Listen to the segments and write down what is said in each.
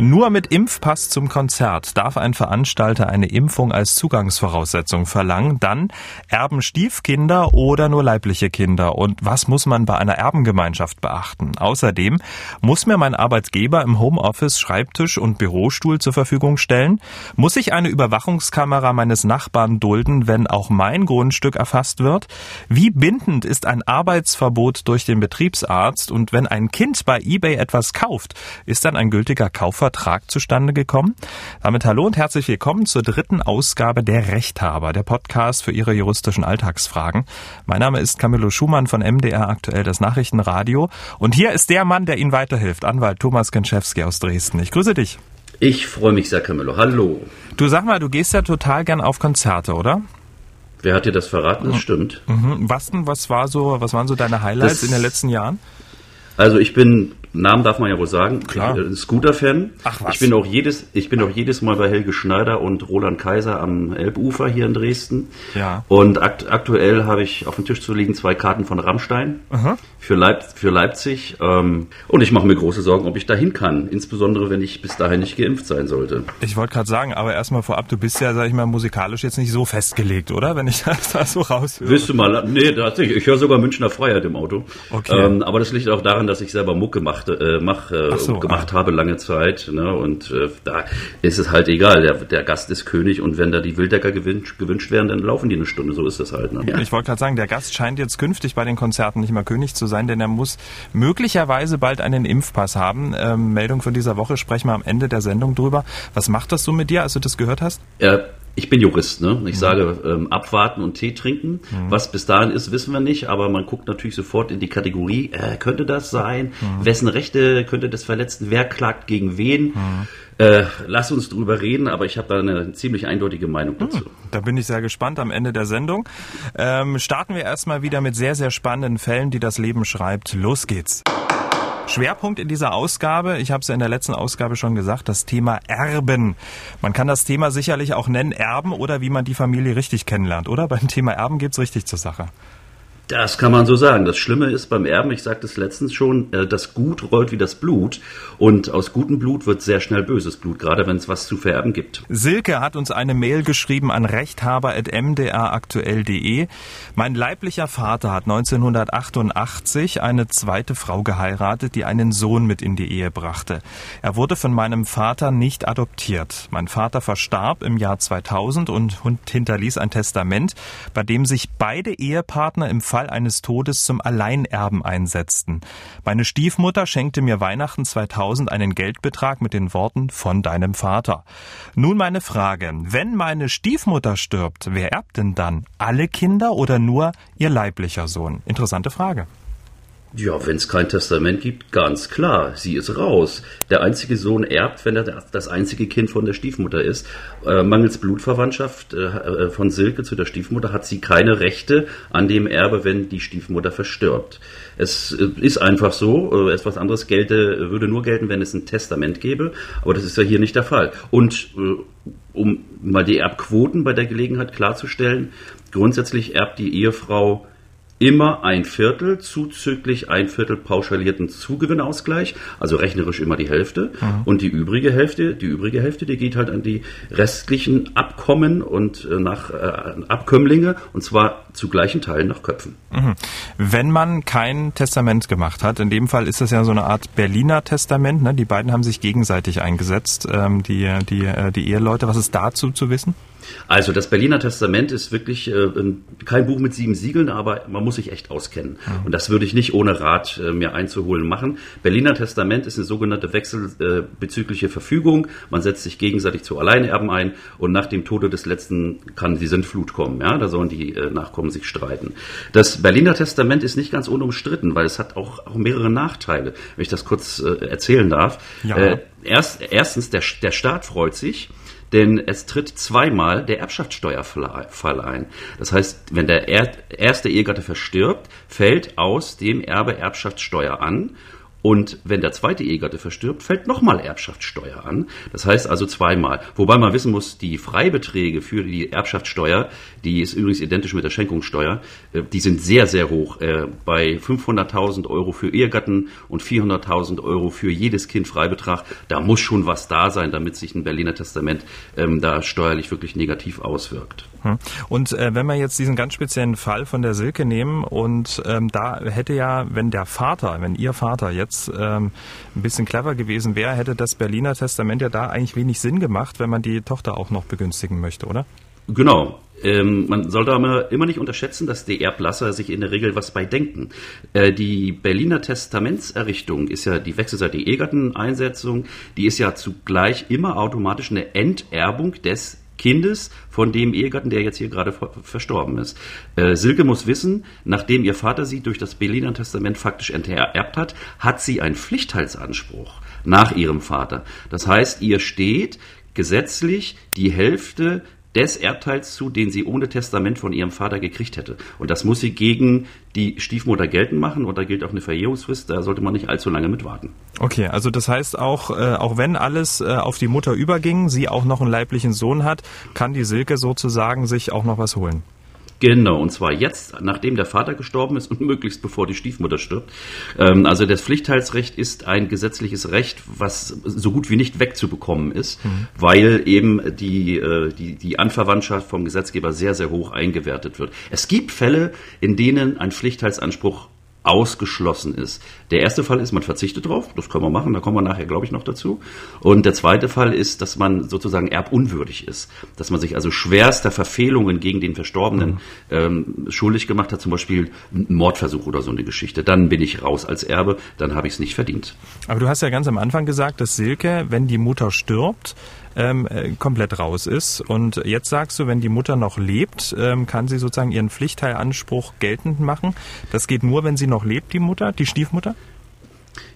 Nur mit Impfpass zum Konzert darf ein Veranstalter eine Impfung als Zugangsvoraussetzung verlangen. Dann erben Stiefkinder oder nur leibliche Kinder. Und was muss man bei einer Erbengemeinschaft beachten? Außerdem muss mir mein Arbeitgeber im Homeoffice Schreibtisch und Bürostuhl zur Verfügung stellen? Muss ich eine Überwachungskamera meines Nachbarn dulden, wenn auch mein Grundstück erfasst wird? Wie bindend ist ein Arbeitsverbot durch den Betriebsarzt? Und wenn ein Kind bei eBay etwas kauft, ist dann ein gültiger Kaufvertrag Vertrag zustande gekommen. Damit hallo und herzlich willkommen zur dritten Ausgabe der Rechthaber, der Podcast für Ihre juristischen Alltagsfragen. Mein Name ist Camillo Schumann von MDR aktuell das Nachrichtenradio und hier ist der Mann, der Ihnen weiterhilft, Anwalt Thomas Kenschewski aus Dresden. Ich grüße dich. Ich freue mich sehr, Camillo. Hallo. Du sag mal, du gehst ja total gern auf Konzerte, oder? Wer hat dir das verraten? Das mhm. stimmt. Mhm. Was denn, was war so, was waren so deine Highlights das, in den letzten Jahren? Also ich bin Namen darf man ja wohl sagen. Klar. Äh, Scooter-Fan. Ach was. Ich bin auch jedes, ich bin auch jedes Mal bei Helge Schneider und Roland Kaiser am Elbufer hier in Dresden. Ja. Und akt aktuell habe ich auf dem Tisch zu liegen zwei Karten von Rammstein für, Leip für Leipzig. Ähm, und ich mache mir große Sorgen, ob ich dahin kann. Insbesondere, wenn ich bis dahin nicht geimpft sein sollte. Ich wollte gerade sagen, aber erstmal vorab, du bist ja, sag ich mal, musikalisch jetzt nicht so festgelegt, oder? Wenn ich das da so raushöre. Willst du mal? Nee, tatsächlich. Ich höre sogar Münchner Freiheit im Auto. Okay. Ähm, aber das liegt auch daran, dass ich selber Mucke mache gemacht, äh, mach, äh, so, gemacht ah. habe lange Zeit. Ne? Und äh, da ist es halt egal. Der, der Gast ist König und wenn da die Wildecker gewünscht, gewünscht werden, dann laufen die eine Stunde. So ist das halt. Ne? Ja. Ich wollte gerade sagen, der Gast scheint jetzt künftig bei den Konzerten nicht mehr König zu sein, denn er muss möglicherweise bald einen Impfpass haben. Ähm, Meldung von dieser Woche sprechen wir am Ende der Sendung drüber. Was macht das so mit dir, als du das gehört hast? Ja, ich bin Jurist, ne? Ich mhm. sage ähm, abwarten und Tee trinken. Mhm. Was bis dahin ist, wissen wir nicht, aber man guckt natürlich sofort in die Kategorie, äh, könnte das sein? Mhm. Wessen Rechte könnte das verletzen? Wer klagt gegen wen? Mhm. Äh, lass uns drüber reden, aber ich habe da eine ziemlich eindeutige Meinung mhm. dazu. Da bin ich sehr gespannt am Ende der Sendung. Ähm, starten wir erstmal wieder mit sehr, sehr spannenden Fällen, die das Leben schreibt. Los geht's. Schwerpunkt in dieser Ausgabe, ich habe es ja in der letzten Ausgabe schon gesagt, das Thema Erben. Man kann das Thema sicherlich auch nennen Erben oder wie man die Familie richtig kennenlernt, oder? Beim Thema Erben geht's richtig zur Sache. Das kann man so sagen. Das Schlimme ist beim Erben, ich sagte es letztens schon, äh, das Gut rollt wie das Blut. Und aus gutem Blut wird sehr schnell böses Blut, gerade wenn es was zu vererben gibt. Silke hat uns eine Mail geschrieben an rechthaber.mdraktuell.de. Mein leiblicher Vater hat 1988 eine zweite Frau geheiratet, die einen Sohn mit in die Ehe brachte. Er wurde von meinem Vater nicht adoptiert. Mein Vater verstarb im Jahr 2000 und hinterließ ein Testament, bei dem sich beide Ehepartner im Fall Fall eines Todes zum Alleinerben einsetzten. Meine Stiefmutter schenkte mir Weihnachten 2000 einen Geldbetrag mit den Worten von deinem Vater. Nun meine Frage, wenn meine Stiefmutter stirbt, wer erbt denn dann? Alle Kinder oder nur ihr leiblicher Sohn? Interessante Frage. Ja, wenn es kein Testament gibt, ganz klar, sie ist raus. Der einzige Sohn erbt, wenn er das einzige Kind von der Stiefmutter ist. Äh, mangels Blutverwandtschaft äh, äh, von Silke zu der Stiefmutter hat sie keine Rechte an dem Erbe, wenn die Stiefmutter verstirbt. Es äh, ist einfach so, äh, etwas anderes gelte, würde nur gelten, wenn es ein Testament gäbe, aber das ist ja hier nicht der Fall. Und äh, um mal die Erbquoten bei der Gelegenheit klarzustellen, grundsätzlich erbt die Ehefrau immer ein Viertel zuzüglich ein Viertel pauschalierten Zugewinnausgleich, also rechnerisch immer die Hälfte. Mhm. Und die übrige Hälfte, die übrige Hälfte, die geht halt an die restlichen Abkommen und äh, nach äh, Abkömmlinge und zwar zu gleichen Teilen nach Köpfen. Mhm. Wenn man kein Testament gemacht hat, in dem Fall ist das ja so eine Art Berliner Testament, ne? die beiden haben sich gegenseitig eingesetzt, ähm, die, die, äh, die Eheleute. Was ist dazu zu wissen? Also das Berliner Testament ist wirklich äh, kein Buch mit sieben Siegeln, aber man muss sich echt auskennen. Mhm. Und das würde ich nicht ohne Rat äh, mir einzuholen machen. Berliner Testament ist eine sogenannte wechselbezügliche äh, Verfügung. Man setzt sich gegenseitig zu Alleinerben ein und nach dem Tode des letzten kann die Sintflut kommen. Ja, da sollen die äh, Nachkommen sich streiten. Das Berliner Testament ist nicht ganz unumstritten, weil es hat auch, auch mehrere Nachteile, wenn ich das kurz äh, erzählen darf. Ja. Äh, erst, erstens, der, der Staat freut sich denn es tritt zweimal der Erbschaftssteuerfall ein. Das heißt, wenn der erste Ehegatte verstirbt, fällt aus dem Erbe Erbschaftssteuer an Und wenn der zweite Ehegatte verstirbt, fällt nochmal Erbschaftssteuer an. Das heißt also zweimal. Wobei man wissen muss, die Freibeträge für die Erbschaftssteuer, die ist übrigens identisch mit der Schenkungssteuer, äh, die sind sehr, sehr hoch. Äh, bei 500.000 Euro für Ehegatten und 400.000 Euro für jedes Kind Freibetrag, da muss schon was da sein, damit sich ein Berliner Testament ähm, da steuerlich wirklich negativ auswirkt. Hm. Und äh, wenn wir jetzt diesen ganz speziellen Fall von der Silke nehmen und ähm, da hätte ja, wenn der Vater, wenn ihr Vater jetzt ähm, ein bisschen clever gewesen wäre, hätte das Berliner Testament ja da eigentlich wenig Sinn gemacht, wenn man die Tochter auch noch begünstigen möchte, oder? Genau. Ähm, man sollte aber immer nicht unterschätzen, dass die Erblasser sich in der Regel was bei denken. Äh, die Berliner Testamentserrichtung ist ja die wechselseitige Ehegatteneinsetzung, die ist ja zugleich immer automatisch eine Enterbung des Kindes von dem Ehegatten, der jetzt hier gerade verstorben ist. Äh, Silke muss wissen, nachdem ihr Vater sie durch das Berliner Testament faktisch enterbt hat, hat sie einen Pflichtteilsanspruch nach ihrem Vater. Das heißt, ihr steht gesetzlich die Hälfte des Erbteils zu, den sie ohne Testament von ihrem Vater gekriegt hätte. Und das muss sie gegen die Stiefmutter geltend machen und da gilt auch eine Verjährungsfrist, da sollte man nicht allzu lange mit warten. Okay, also das heißt auch, äh, auch wenn alles äh, auf die Mutter überging, sie auch noch einen leiblichen Sohn hat, kann die Silke sozusagen sich auch noch was holen. Genau, und zwar jetzt, nachdem der Vater gestorben ist und möglichst bevor die Stiefmutter stirbt. Ähm, also das Pflichtteilsrecht ist ein gesetzliches Recht, was so gut wie nicht wegzubekommen ist, mhm. weil eben die, äh, die, die Anverwandtschaft vom Gesetzgeber sehr, sehr hoch eingewertet wird. Es gibt Fälle, in denen ein Pflichtteilsanspruch ausgeschlossen ist. Der erste Fall ist, man verzichtet drauf, das können wir machen, da kommen wir nachher, glaube ich, noch dazu. Und der zweite Fall ist, dass man sozusagen erbunwürdig ist, dass man sich also schwerster Verfehlungen gegen den Verstorbenen ähm, schuldig gemacht hat, zum Beispiel ein Mordversuch oder so eine Geschichte. Dann bin ich raus als Erbe, dann habe ich es nicht verdient. Aber du hast ja ganz am Anfang gesagt, dass Silke, wenn die Mutter stirbt, ähm, äh, komplett raus ist. Und jetzt sagst du, wenn die Mutter noch lebt, ähm, kann sie sozusagen ihren Pflichtteilanspruch geltend machen. Das geht nur, wenn sie noch lebt, die Mutter, die Stiefmutter?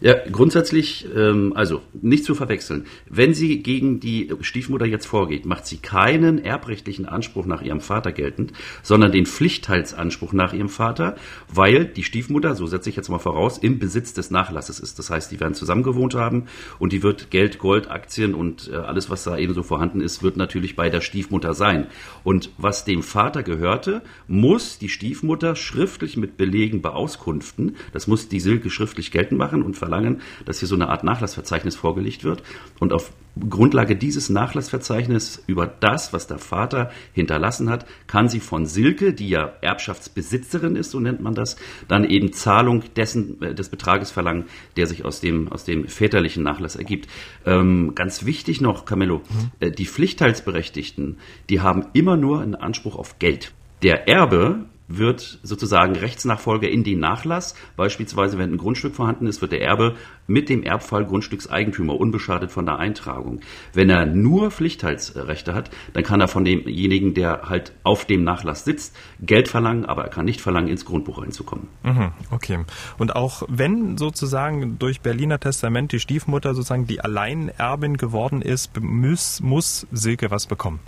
Ja, grundsätzlich, ähm, also nicht zu verwechseln. Wenn sie gegen die Stiefmutter jetzt vorgeht, macht sie keinen erbrechtlichen Anspruch nach ihrem Vater geltend, sondern den Pflichtteilsanspruch nach ihrem Vater, weil die Stiefmutter, so setze ich jetzt mal voraus, im Besitz des Nachlasses ist. Das heißt, die werden zusammen gewohnt haben und die wird Geld, Gold, Aktien und äh, alles, was da eben so vorhanden ist, wird natürlich bei der Stiefmutter sein. Und was dem Vater gehörte, muss die Stiefmutter schriftlich mit Belegen beauskunften. Das muss die Silke schriftlich geltend machen und verlangen, dass hier so eine Art Nachlassverzeichnis vorgelegt wird. Und auf Grundlage dieses Nachlassverzeichnisses über das, was der Vater hinterlassen hat, kann sie von Silke, die ja Erbschaftsbesitzerin ist, so nennt man das, dann eben Zahlung dessen, äh, des Betrages verlangen, der sich aus dem, aus dem väterlichen Nachlass ergibt. Ähm, ganz wichtig noch, Camillo, mhm. äh, die Pflichtteilsberechtigten, die haben immer nur einen Anspruch auf Geld. Der Erbe wird sozusagen Rechtsnachfolger in den Nachlass. Beispielsweise, wenn ein Grundstück vorhanden ist, wird der Erbe mit dem Erbfall Grundstückseigentümer unbeschadet von der Eintragung. Wenn er nur Pflichtteilsrechte hat, dann kann er von demjenigen, der halt auf dem Nachlass sitzt, Geld verlangen, aber er kann nicht verlangen, ins Grundbuch reinzukommen. Mhm, okay. Und auch wenn sozusagen durch Berliner Testament die Stiefmutter sozusagen die Alleinerbin geworden ist, muss, muss Silke was bekommen.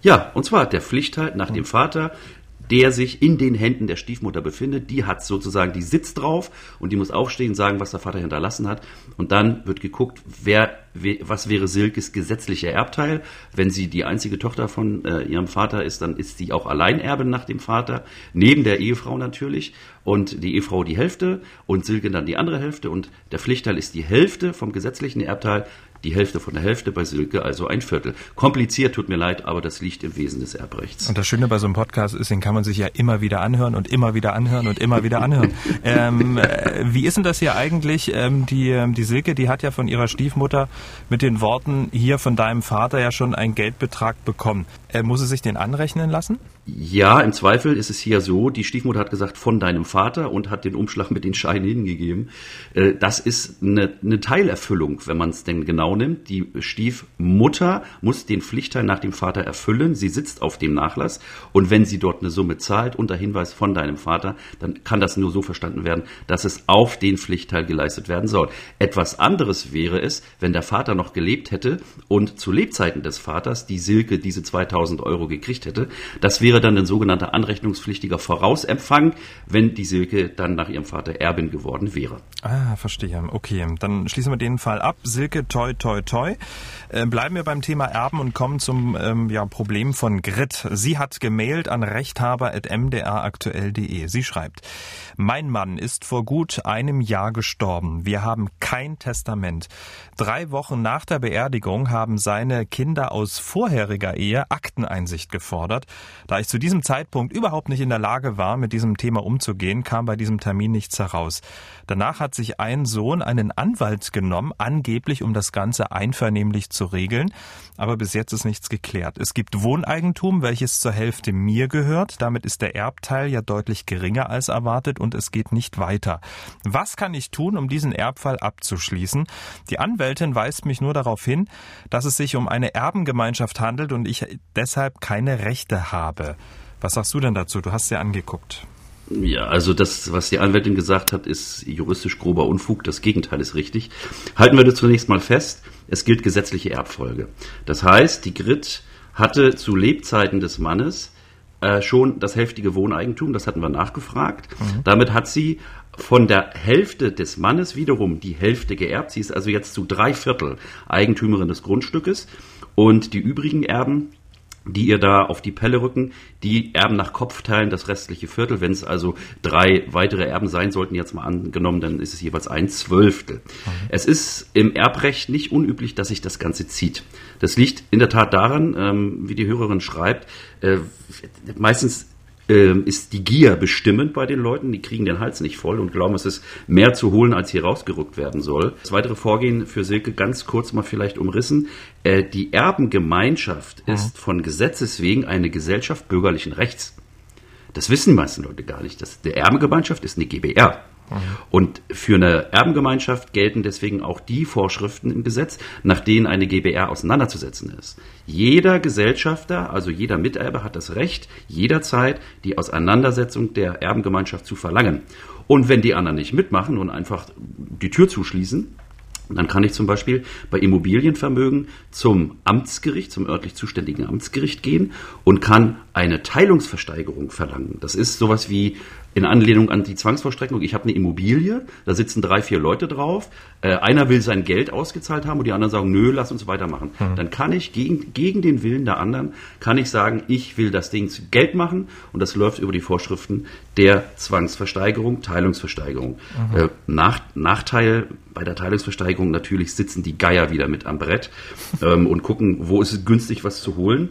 Ja, und zwar der Pflichtteil nach dem Vater der sich in den Händen der Stiefmutter befindet. Die hat sozusagen, die sitzt drauf und die muss aufstehen, sagen, was der Vater hinterlassen hat. Und dann wird geguckt, wer, was wäre Silkes gesetzlicher Erbteil. Wenn sie die einzige Tochter von äh, ihrem Vater ist, dann ist sie auch Alleinerbin nach dem Vater, neben der Ehefrau natürlich. Und die Ehefrau die Hälfte und Silke dann die andere Hälfte. Und der Pflichtteil ist die Hälfte vom gesetzlichen Erbteil die Hälfte von der Hälfte, bei Silke also ein Viertel. Kompliziert, tut mir leid, aber das liegt im Wesen des Erbrechts. Und das Schöne bei so einem Podcast ist, den kann man sich ja immer wieder anhören und immer wieder anhören und immer wieder anhören. ähm, äh, wie ist denn das hier eigentlich? Ähm, die, ähm, die Silke, die hat ja von ihrer Stiefmutter mit den Worten, hier von deinem Vater ja schon einen Geldbetrag bekommen. Äh, muss sie sich den anrechnen lassen? Ja, im Zweifel ist es hier so, die Stiefmutter hat gesagt, von deinem Vater und hat den Umschlag mit den Scheinen hingegeben. Äh, das ist eine, eine Teilerfüllung, wenn man es denn genau nimmt. Die Stiefmutter muss den Pflichtteil nach dem Vater erfüllen. Sie sitzt auf dem Nachlass und wenn sie dort eine Summe zahlt unter Hinweis von deinem Vater, dann kann das nur so verstanden werden, dass es auf den Pflichtteil geleistet werden soll. Etwas anderes wäre es, wenn der Vater noch gelebt hätte und zu Lebzeiten des Vaters die Silke diese 2000 Euro gekriegt hätte. Das wäre wäre dann ein sogenannter anrechnungspflichtiger Vorausempfang, wenn die Silke dann nach ihrem Vater Erbin geworden wäre. Ah, verstehe. Okay, dann schließen wir den Fall ab. Silke, toi, toi, toi. Äh, bleiben wir beim Thema Erben und kommen zum ähm, ja, Problem von Grit. Sie hat gemailt an rechthaber.mdraktuell.de. Sie schreibt, mein Mann ist vor gut einem Jahr gestorben. Wir haben kein Testament. Drei Wochen nach der Beerdigung haben seine Kinder aus vorheriger Ehe Akteneinsicht gefordert. Da ich zu diesem Zeitpunkt überhaupt nicht in der Lage war, mit diesem Thema umzugehen, kam bei diesem Termin nichts heraus. Danach hat sich ein Sohn einen Anwalt genommen, angeblich um das Ganze einvernehmlich zu regeln. Aber bis jetzt ist nichts geklärt. Es gibt Wohneigentum, welches zur Hälfte mir gehört. Damit ist der Erbteil ja deutlich geringer als erwartet und es geht nicht weiter. Was kann ich tun, um diesen Erbfall abzuschließen? Die Anwältin weist mich nur darauf hin, dass es sich um eine Erbengemeinschaft handelt und ich deshalb keine Rechte habe. Was sagst du denn dazu? Du hast sie angeguckt. Ja, also das, was die Anwältin gesagt hat, ist juristisch grober Unfug. Das Gegenteil ist richtig. Halten wir das zunächst mal fest. Es gilt gesetzliche Erbfolge. Das heißt, die Grit hatte zu Lebzeiten des Mannes äh, schon das hälftige Wohneigentum. Das hatten wir nachgefragt. Mhm. Damit hat sie von der Hälfte des Mannes wiederum die Hälfte geerbt. Sie ist also jetzt zu drei Viertel Eigentümerin des Grundstückes. Und die übrigen Erben die ihr da auf die Pelle rücken. Die Erben nach Kopf teilen das restliche Viertel. Wenn es also drei weitere Erben sein sollten, jetzt mal angenommen, dann ist es jeweils ein Zwölftel. Mhm. Es ist im Erbrecht nicht unüblich, dass sich das Ganze zieht. Das liegt in der Tat daran, ähm, wie die Hörerin schreibt, äh, meistens ähm, ist die Gier bestimmend bei den Leuten. Die kriegen den Hals nicht voll und glauben, es ist mehr zu holen, als hier rausgerückt werden soll. Das weitere Vorgehen für Silke ganz kurz mal vielleicht umrissen. Äh, die Erbengemeinschaft mhm. ist von Gesetzes wegen eine Gesellschaft bürgerlichen Rechts. Das wissen die meisten Leute gar nicht. Das, der Erbengemeinschaft ist eine GBR. Und für eine Erbengemeinschaft gelten deswegen auch die Vorschriften im Gesetz, nach denen eine GBR auseinanderzusetzen ist. Jeder Gesellschafter, also jeder Miterbe hat das Recht, jederzeit die Auseinandersetzung der Erbengemeinschaft zu verlangen. Und wenn die anderen nicht mitmachen und einfach die Tür zuschließen, dann kann ich zum Beispiel bei Immobilienvermögen zum Amtsgericht, zum örtlich zuständigen Amtsgericht gehen und kann eine Teilungsversteigerung verlangen. Das ist sowas wie in Anlehnung an die Zwangsvollstreckung, ich habe eine Immobilie, da sitzen drei, vier Leute drauf, äh, einer will sein Geld ausgezahlt haben und die anderen sagen, nö, lass uns weitermachen. Mhm. Dann kann ich gegen, gegen den Willen der anderen, kann ich sagen, ich will das Ding zu Geld machen und das läuft über die Vorschriften der Zwangsversteigerung, Teilungsversteigerung. Mhm. Äh, Nach, Nachteil bei der Teilungsversteigerung natürlich sitzen die Geier wieder mit am Brett ähm, und gucken, wo ist es günstig, was zu holen.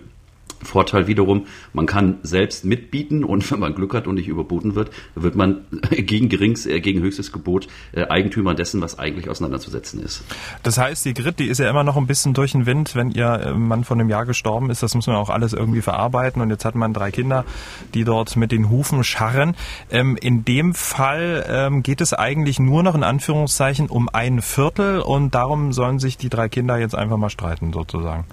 Vorteil wiederum, man kann selbst mitbieten und wenn man Glück hat und nicht überboten wird, wird man gegen gerings, äh, gegen höchstes Gebot äh, Eigentümer dessen, was eigentlich auseinanderzusetzen ist. Das heißt, die Grit, die ist ja immer noch ein bisschen durch den Wind, wenn ihr äh, Mann von einem Jahr gestorben ist. Das muss man auch alles irgendwie verarbeiten und jetzt hat man drei Kinder, die dort mit den Hufen scharren. Ähm, in dem Fall ähm, geht es eigentlich nur noch in Anführungszeichen um ein Viertel und darum sollen sich die drei Kinder jetzt einfach mal streiten sozusagen.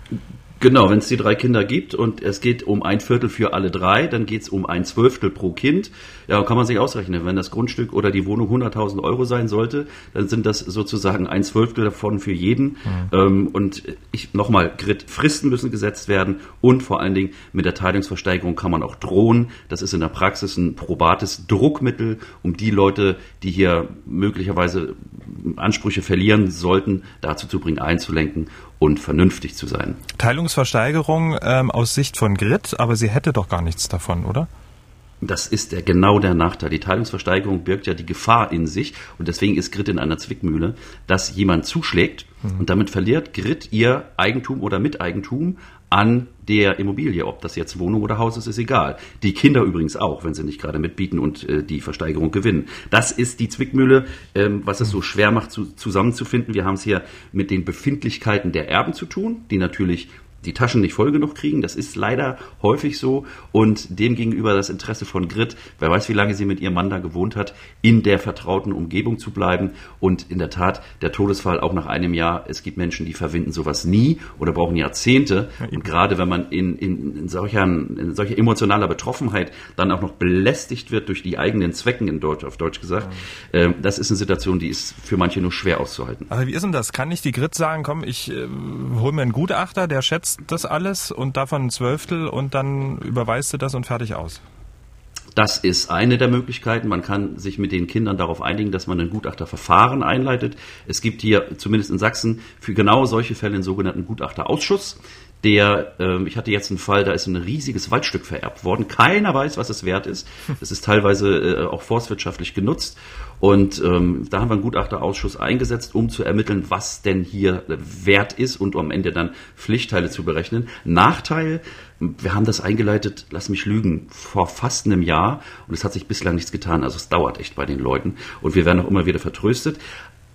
Genau, wenn es die drei Kinder gibt und es geht um ein Viertel für alle drei, dann geht es um ein Zwölftel pro Kind. Ja, kann man sich ausrechnen. Wenn das Grundstück oder die Wohnung 100.000 Euro sein sollte, dann sind das sozusagen ein Zwölftel davon für jeden. Mhm. Ähm, und ich nochmal, Grid, Fristen müssen gesetzt werden und vor allen Dingen mit der Teilungsversteigerung kann man auch drohen. Das ist in der Praxis ein probates Druckmittel, um die Leute, die hier möglicherweise Ansprüche verlieren sollten, dazu zu bringen, einzulenken und vernünftig zu sein. Teilungsversteigerung ähm, aus Sicht von Grid, aber sie hätte doch gar nichts davon, oder? Das ist der, genau der Nachteil. Die Teilungsversteigerung birgt ja die Gefahr in sich und deswegen ist Grid in einer Zwickmühle, dass jemand zuschlägt mhm. und damit verliert Grid ihr Eigentum oder Miteigentum an der Immobilie. Ob das jetzt Wohnung oder Haus ist, ist egal. Die Kinder übrigens auch, wenn sie nicht gerade mitbieten und äh, die Versteigerung gewinnen. Das ist die Zwickmühle, ähm, was es so schwer macht, zu, zusammenzufinden. Wir haben es hier mit den Befindlichkeiten der Erben zu tun, die natürlich die Taschen nicht voll genug kriegen. Das ist leider häufig so. Und demgegenüber das Interesse von Grit, wer weiß, wie lange sie mit ihrem Mann da gewohnt hat, in der vertrauten Umgebung zu bleiben. Und in der Tat, der Todesfall auch nach einem Jahr, es gibt Menschen, die verwinden sowas nie oder brauchen Jahrzehnte. Und gerade wenn man in, in, in, solcher, in solcher emotionaler Betroffenheit dann auch noch belästigt wird durch die eigenen Zwecken, in Deutsch, auf Deutsch gesagt, ja. äh, das ist eine Situation, die ist für manche nur schwer auszuhalten. Aber wie ist denn das? Kann ich die Grit sagen, komm, ich äh, hole mir einen Gutachter, der schätzt das alles und davon ein Zwölftel und dann überweist du das und fertig aus. Das ist eine der Möglichkeiten. Man kann sich mit den Kindern darauf einigen, dass man ein Gutachterverfahren einleitet. Es gibt hier zumindest in Sachsen für genau solche Fälle einen sogenannten Gutachterausschuss der, ähm, ich hatte jetzt einen Fall, da ist ein riesiges Waldstück vererbt worden. Keiner weiß, was es wert ist. Es ist teilweise äh, auch forstwirtschaftlich genutzt. Und ähm, da haben wir einen Gutachterausschuss eingesetzt, um zu ermitteln, was denn hier wert ist und am Ende dann Pflichtteile zu berechnen. Nachteil, wir haben das eingeleitet, lass mich lügen, vor fast einem Jahr und es hat sich bislang nichts getan. Also es dauert echt bei den Leuten und wir werden auch immer wieder vertröstet.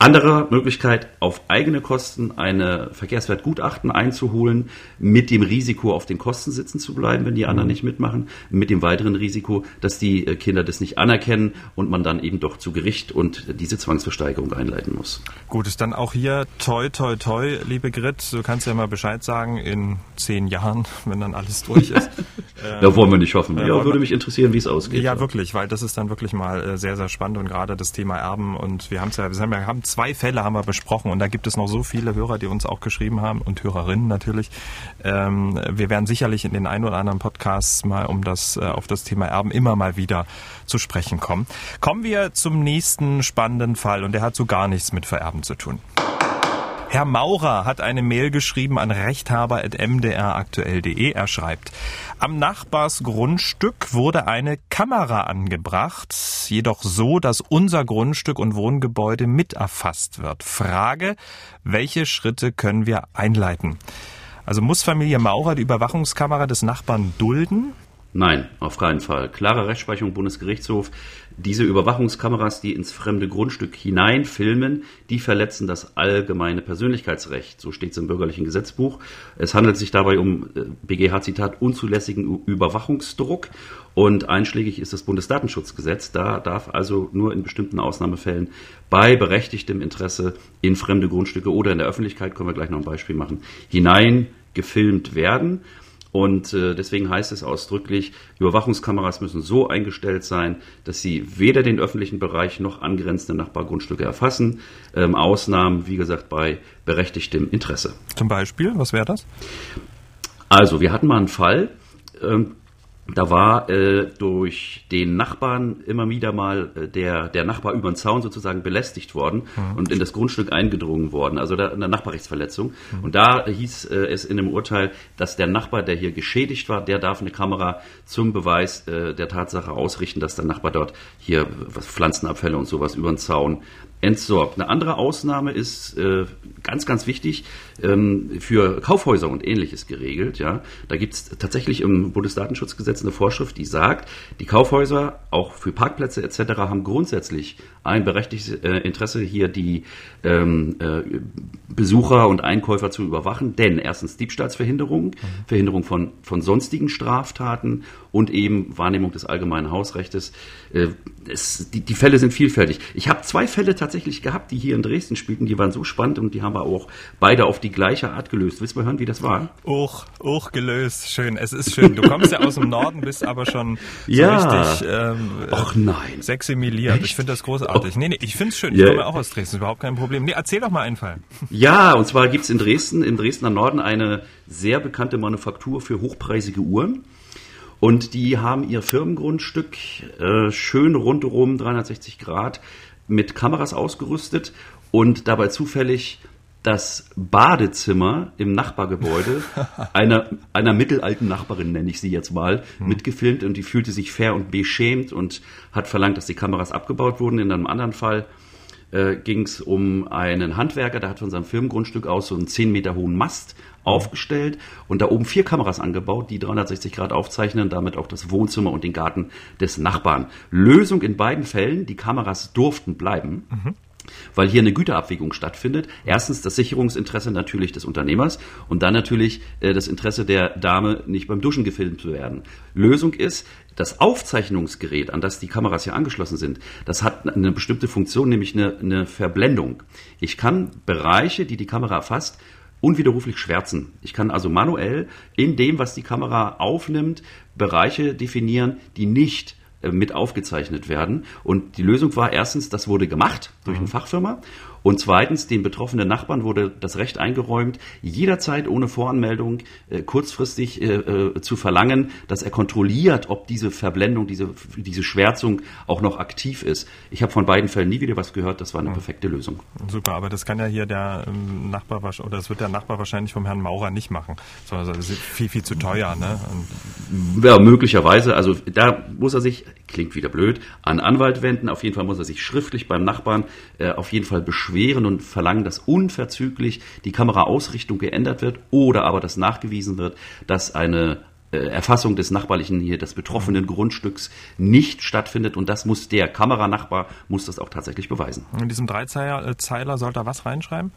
Andere Möglichkeit, auf eigene Kosten eine Verkehrswertgutachten einzuholen, mit dem Risiko, auf den Kosten sitzen zu bleiben, wenn die anderen mhm. nicht mitmachen, mit dem weiteren Risiko, dass die äh, Kinder das nicht anerkennen und man dann eben doch zu Gericht und diese Zwangsversteigerung einleiten muss. Gut, ist dann auch hier toi, toi, toi, liebe Grit, du kannst ja mal Bescheid sagen in zehn Jahren, wenn dann alles durch ist. ähm, da wollen wir nicht hoffen. Ja, würde mich interessieren, wie es ausgeht. Ja, wirklich, weil das ist dann wirklich mal äh, sehr, sehr spannend und gerade das Thema Erben und wir haben es ja, wir haben ja, haben zwei Fälle haben wir besprochen und da gibt es noch so viele Hörer, die uns auch geschrieben haben und Hörerinnen natürlich. Ähm, wir werden sicherlich in den ein oder anderen Podcasts mal um das äh, auf das Thema Erben immer mal wieder zu sprechen kommen. Kommen wir zum nächsten spannenden Fall und der hat so gar nichts mit Vererben zu tun. Herr Maurer hat eine Mail geschrieben an rechthaber.mdraktuell.de. Er schreibt, am Nachbarsgrundstück wurde eine Kamera angebracht, jedoch so, dass unser Grundstück und Wohngebäude mit erfasst wird. Frage, welche Schritte können wir einleiten? Also muss Familie Maurer die Überwachungskamera des Nachbarn dulden? Nein, auf keinen Fall. Klare Rechtsprechung Bundesgerichtshof. Diese Überwachungskameras, die ins fremde Grundstück hineinfilmen, die verletzen das allgemeine Persönlichkeitsrecht. So steht es im bürgerlichen Gesetzbuch. Es handelt sich dabei um äh, BGH-Zitat unzulässigen Überwachungsdruck. Und einschlägig ist das Bundesdatenschutzgesetz. Da darf also nur in bestimmten Ausnahmefällen bei berechtigtem Interesse in fremde Grundstücke oder in der Öffentlichkeit, können wir gleich noch ein Beispiel machen, hinein gefilmt werden. Und äh, deswegen heißt es ausdrücklich, Überwachungskameras müssen so eingestellt sein, dass sie weder den öffentlichen Bereich noch angrenzende Nachbargrundstücke erfassen. Ähm, Ausnahmen, wie gesagt, bei berechtigtem Interesse. Zum Beispiel, was wäre das? Also, wir hatten mal einen Fall, ähm, da war äh, durch den Nachbarn immer wieder mal äh, der, der Nachbar über den Zaun sozusagen belästigt worden mhm. und in das Grundstück eingedrungen worden, also da, eine Nachbarrechtsverletzung. Mhm. Und da hieß äh, es in dem Urteil, dass der Nachbar, der hier geschädigt war, der darf eine Kamera zum Beweis äh, der Tatsache ausrichten, dass der Nachbar dort hier was Pflanzenabfälle und sowas über den Zaun entsorgt. Eine andere Ausnahme ist äh, ganz, ganz wichtig ähm, für Kaufhäuser und ähnliches geregelt. Ja, da gibt es tatsächlich im Bundesdatenschutzgesetz eine Vorschrift, die sagt, die Kaufhäuser auch für Parkplätze etc. haben grundsätzlich ein berechtigtes äh, Interesse, hier die ähm, äh, Besucher und Einkäufer zu überwachen. Denn erstens Diebstahlsverhinderung, mhm. Verhinderung von, von sonstigen Straftaten und eben Wahrnehmung des allgemeinen Hausrechts. Äh, es, die, die Fälle sind vielfältig. Ich habe zwei Fälle tatsächlich gehabt, die hier in Dresden spielten. Die waren so spannend und die haben wir auch beide auf die gleiche Art gelöst. Willst du mal hören, wie das war? Auch, auch gelöst. Schön. Es ist schön. Du kommst ja aus dem Norden, bist aber schon so ja. richtig ähm, Och nein. seximiliert. Echt? Ich finde das großartig. Oh. Nee, nee, ich finde es schön. Ich yeah. komme auch aus Dresden. Ist überhaupt kein Problem. Nee, erzähl doch mal einen Fall. Ja, und zwar gibt's in Dresden, im Dresdner Norden eine sehr bekannte Manufaktur für hochpreisige Uhren. Und die haben ihr Firmengrundstück äh, schön rundherum 360 Grad mit Kameras ausgerüstet und dabei zufällig das Badezimmer im Nachbargebäude einer, einer mittelalten Nachbarin, nenne ich sie jetzt mal, hm. mitgefilmt und die fühlte sich fair und beschämt und hat verlangt, dass die Kameras abgebaut wurden. In einem anderen Fall äh, ging es um einen Handwerker, der hat von seinem Firmengrundstück aus so einen 10 Meter hohen Mast aufgestellt und da oben vier Kameras angebaut, die 360 Grad aufzeichnen, damit auch das Wohnzimmer und den Garten des Nachbarn. Lösung in beiden Fällen, die Kameras durften bleiben. Mhm weil hier eine Güterabwägung stattfindet. Erstens das Sicherungsinteresse natürlich des Unternehmers und dann natürlich äh, das Interesse der Dame, nicht beim Duschen gefilmt zu werden. Lösung ist, das Aufzeichnungsgerät, an das die Kameras hier angeschlossen sind, das hat eine bestimmte Funktion, nämlich eine, eine Verblendung. Ich kann Bereiche, die die Kamera erfasst, unwiderruflich schwärzen. Ich kann also manuell in dem, was die Kamera aufnimmt, Bereiche definieren, die nicht äh, mit aufgezeichnet werden. Und die Lösung war erstens, das wurde gemacht durch eine mhm. Fachfirma. Und zweitens, den betroffenen Nachbarn wurde das Recht eingeräumt, jederzeit ohne Voranmeldung äh, kurzfristig äh, äh, zu verlangen, dass er kontrolliert, ob diese Verblendung, diese, diese Schwärzung auch noch aktiv ist. Ich habe von beiden Fällen nie wieder was gehört. Das war eine perfekte Lösung. Super, aber das kann ja hier der ähm, Nachbar oder das wird der Nachbar wahrscheinlich vom Herrn Maurer nicht machen. Das ist viel, viel zu teuer. Ne? ja, möglicherweise. Also da muss er sich, klingt wieder blöd, an Anwalt wenden. Auf jeden Fall muss er sich schriftlich beim Nachbarn äh, auf jeden Fall beschweren und verlangen, dass unverzüglich die Kameraausrichtung geändert wird oder aber dass nachgewiesen wird, dass eine äh, Erfassung des nachbarlichen hier des betroffenen Grundstücks nicht stattfindet und das muss der Kameranachbar muss das auch tatsächlich beweisen. In diesem Dreizeiler äh, sollte er was reinschreiben?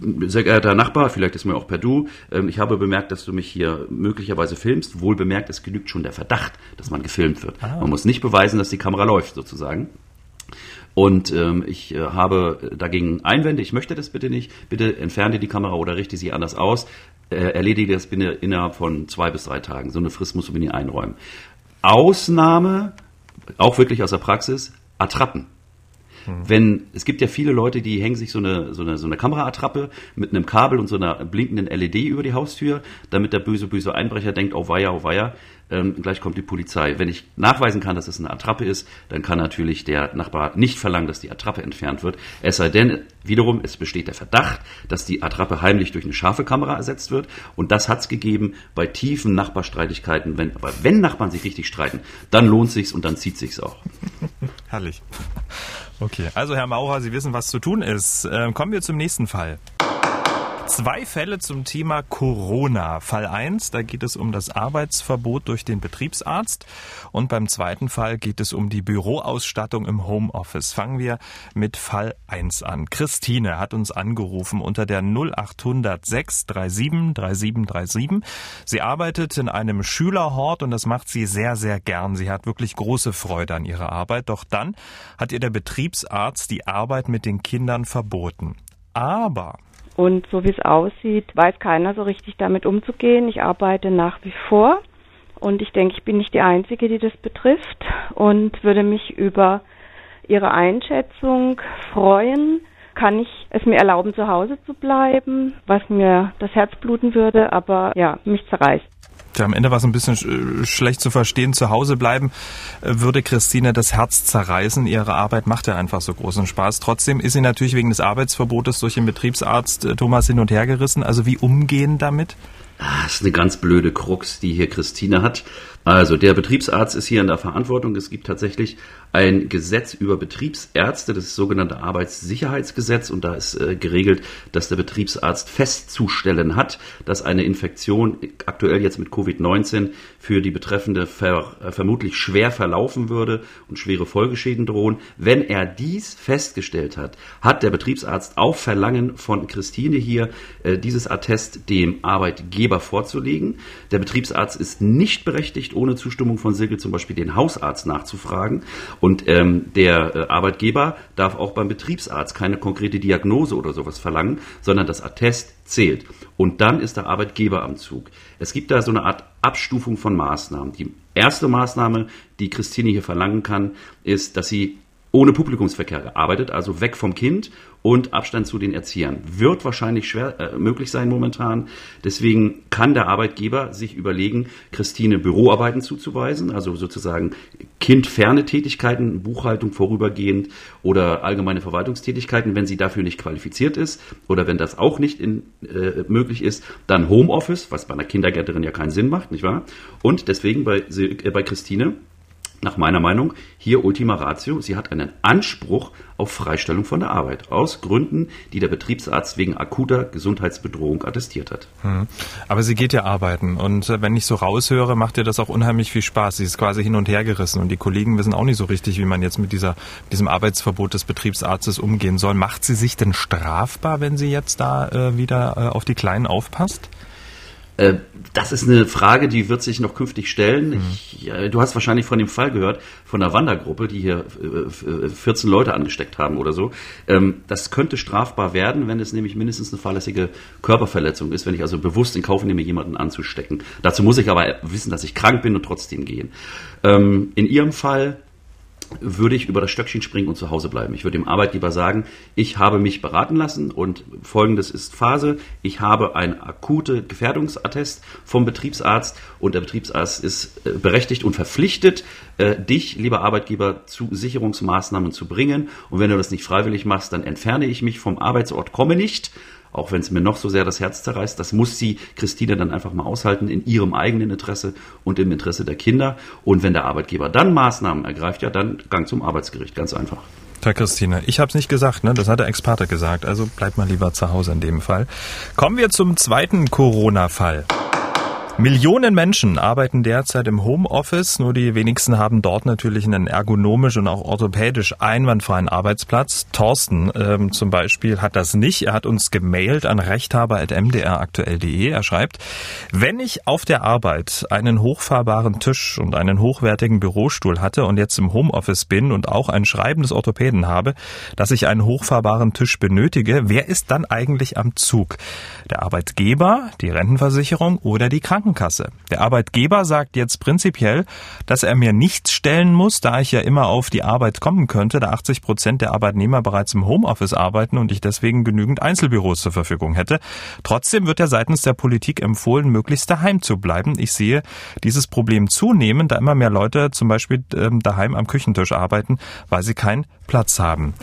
Sehr geehrter Nachbar, vielleicht ist mir auch per Du, ähm, ich habe bemerkt, dass du mich hier möglicherweise filmst. Wohl bemerkt, es genügt schon der Verdacht, dass man gefilmt wird. Ah. Man muss nicht beweisen, dass die Kamera läuft, sozusagen. Und ähm, ich äh, habe dagegen Einwände, ich möchte das bitte nicht. Bitte entferne die Kamera oder richte sie anders aus. Äh, erledige das bitte innerhalb von zwei bis drei Tagen. So eine Frist musst du mir nie einräumen. Ausnahme, auch wirklich aus der Praxis, Attrappen. Mhm. Wenn, es gibt ja viele Leute, die hängen sich so eine, so eine, so eine Kameraattrappe mit einem Kabel und so einer blinkenden LED über die Haustür, damit der böse, böse Einbrecher denkt, oh weia, oh weia, ähm, gleich kommt die Polizei. Wenn ich nachweisen kann, dass es eine Attrappe ist, dann kann natürlich der Nachbar nicht verlangen, dass die Attrappe entfernt wird. Es sei denn, wiederum, es besteht der Verdacht, dass die Attrappe heimlich durch eine scharfe Kamera ersetzt wird. Und das hat es gegeben bei tiefen Nachbarstreitigkeiten. Wenn, aber wenn Nachbarn sich richtig streiten, dann lohnt sich's und dann zieht sich's auch. Herrlich. Okay, also Herr Maurer, Sie wissen, was zu tun ist. Ähm, kommen wir zum nächsten Fall. Zwei Fälle zum Thema Corona. Fall 1, da geht es um das Arbeitsverbot durch den Betriebsarzt. Und beim zweiten Fall geht es um die Büroausstattung im Homeoffice. Fangen wir mit Fall 1 an. Christine hat uns angerufen unter der 0800 637 3737. Sie arbeitet in einem Schülerhort und das macht sie sehr, sehr gern. Sie hat wirklich große Freude an ihrer Arbeit. Doch dann hat ihr der Betriebsarzt die Arbeit mit den Kindern verboten. Aber und so wie es aussieht, weiß keiner so richtig damit umzugehen. Ich arbeite nach wie vor und ich denke, ich bin nicht die Einzige, die das betrifft und würde mich über Ihre Einschätzung freuen. Kann ich es mir erlauben, zu Hause zu bleiben, was mir das Herz bluten würde, aber ja, mich zerreißt. Ja, am Ende war es ein bisschen sch schlecht zu verstehen. Zu Hause bleiben äh, würde Christine das Herz zerreißen. Ihre Arbeit macht ja einfach so großen Spaß. Trotzdem ist sie natürlich wegen des Arbeitsverbotes durch den Betriebsarzt äh, Thomas hin und her gerissen. Also wie umgehen damit? Ah, das ist eine ganz blöde Krux, die hier Christine hat. Also der Betriebsarzt ist hier in der Verantwortung. Es gibt tatsächlich ein Gesetz über Betriebsärzte, das sogenannte Arbeitssicherheitsgesetz. Und da ist äh, geregelt, dass der Betriebsarzt festzustellen hat, dass eine Infektion aktuell jetzt mit Covid-19 für die Betreffende ver, äh, vermutlich schwer verlaufen würde und schwere Folgeschäden drohen. Wenn er dies festgestellt hat, hat der Betriebsarzt auf Verlangen von Christine hier äh, dieses Attest dem Arbeitgeber vorzulegen. Der Betriebsarzt ist nicht berechtigt, ohne Zustimmung von Silke zum Beispiel den Hausarzt nachzufragen. Und ähm, der äh, Arbeitgeber darf auch beim Betriebsarzt keine konkrete Diagnose oder sowas verlangen, sondern das Attest zählt. Und dann ist der Arbeitgeber am Zug. Es gibt da so eine Art Abstufung von Maßnahmen. Die erste Maßnahme, die Christine hier verlangen kann, ist, dass sie ohne Publikumsverkehr arbeitet, also weg vom Kind und Abstand zu den Erziehern. Wird wahrscheinlich schwer äh, möglich sein momentan. Deswegen kann der Arbeitgeber sich überlegen, Christine Büroarbeiten zuzuweisen, also sozusagen kindferne Tätigkeiten, Buchhaltung vorübergehend oder allgemeine Verwaltungstätigkeiten, wenn sie dafür nicht qualifiziert ist oder wenn das auch nicht in, äh, möglich ist, dann Homeoffice, was bei einer Kindergärtnerin ja keinen Sinn macht, nicht wahr? Und deswegen bei, äh, bei Christine nach meiner Meinung hier Ultima Ratio. Sie hat einen Anspruch auf Freistellung von der Arbeit aus Gründen, die der Betriebsarzt wegen akuter Gesundheitsbedrohung attestiert hat. Hm. Aber sie geht ja arbeiten und äh, wenn ich so raushöre, macht ihr das auch unheimlich viel Spaß. Sie ist quasi hin und her gerissen und die Kollegen wissen auch nicht so richtig, wie man jetzt mit dieser, diesem Arbeitsverbot des Betriebsarztes umgehen soll. Macht sie sich denn strafbar, wenn sie jetzt da äh, wieder äh, auf die Kleinen aufpasst? Äh, das ist eine Frage, die wird sich noch künftig stellen. Mhm. Ich, du hast wahrscheinlich von dem Fall gehört, von einer Wandergruppe, die hier 14 äh, Leute angesteckt haben oder so. Ähm, das könnte strafbar werden, wenn es nämlich mindestens eine fahrlässige Körperverletzung ist, wenn ich also bewusst in Kauf nehme, jemanden anzustecken. Dazu muss ich aber wissen, dass ich krank bin und trotzdem gehen. Ähm, in Ihrem Fall würde ich über das Stöckchen springen und zu Hause bleiben. Ich würde dem Arbeitgeber sagen, ich habe mich beraten lassen und folgendes ist Phase. Ich habe ein akute Gefährdungsattest vom Betriebsarzt und der Betriebsarzt ist äh, berechtigt und verpflichtet, äh, dich, lieber Arbeitgeber, zu Sicherungsmaßnahmen zu bringen. Und wenn du das nicht freiwillig machst, dann entferne ich mich vom Arbeitsort, komme nicht auch wenn es mir noch so sehr das Herz zerreißt, das muss sie, Christine, dann einfach mal aushalten in ihrem eigenen Interesse und im Interesse der Kinder. Und wenn der Arbeitgeber dann Maßnahmen ergreift, ja, dann Gang zum Arbeitsgericht, ganz einfach. Herr Christine, ich habe es nicht gesagt, ne? das hat der Experte gesagt, also bleibt mal lieber zu Hause in dem Fall. Kommen wir zum zweiten Corona-Fall. Millionen Menschen arbeiten derzeit im Homeoffice, nur die wenigsten haben dort natürlich einen ergonomisch und auch orthopädisch einwandfreien Arbeitsplatz. Thorsten ähm, zum Beispiel hat das nicht. Er hat uns gemailt an rechthaber.mdraktuell.de. Er schreibt, wenn ich auf der Arbeit einen hochfahrbaren Tisch und einen hochwertigen Bürostuhl hatte und jetzt im Homeoffice bin und auch ein Schreiben des Orthopäden habe, dass ich einen hochfahrbaren Tisch benötige, wer ist dann eigentlich am Zug? Der Arbeitgeber, die Rentenversicherung oder die Krankenkasse? Der Arbeitgeber sagt jetzt prinzipiell, dass er mir nichts stellen muss, da ich ja immer auf die Arbeit kommen könnte, da 80 Prozent der Arbeitnehmer bereits im Homeoffice arbeiten und ich deswegen genügend Einzelbüros zur Verfügung hätte. Trotzdem wird ja seitens der Politik empfohlen, möglichst daheim zu bleiben. Ich sehe dieses Problem zunehmen, da immer mehr Leute zum Beispiel ähm, daheim am Küchentisch arbeiten, weil sie keinen Platz haben.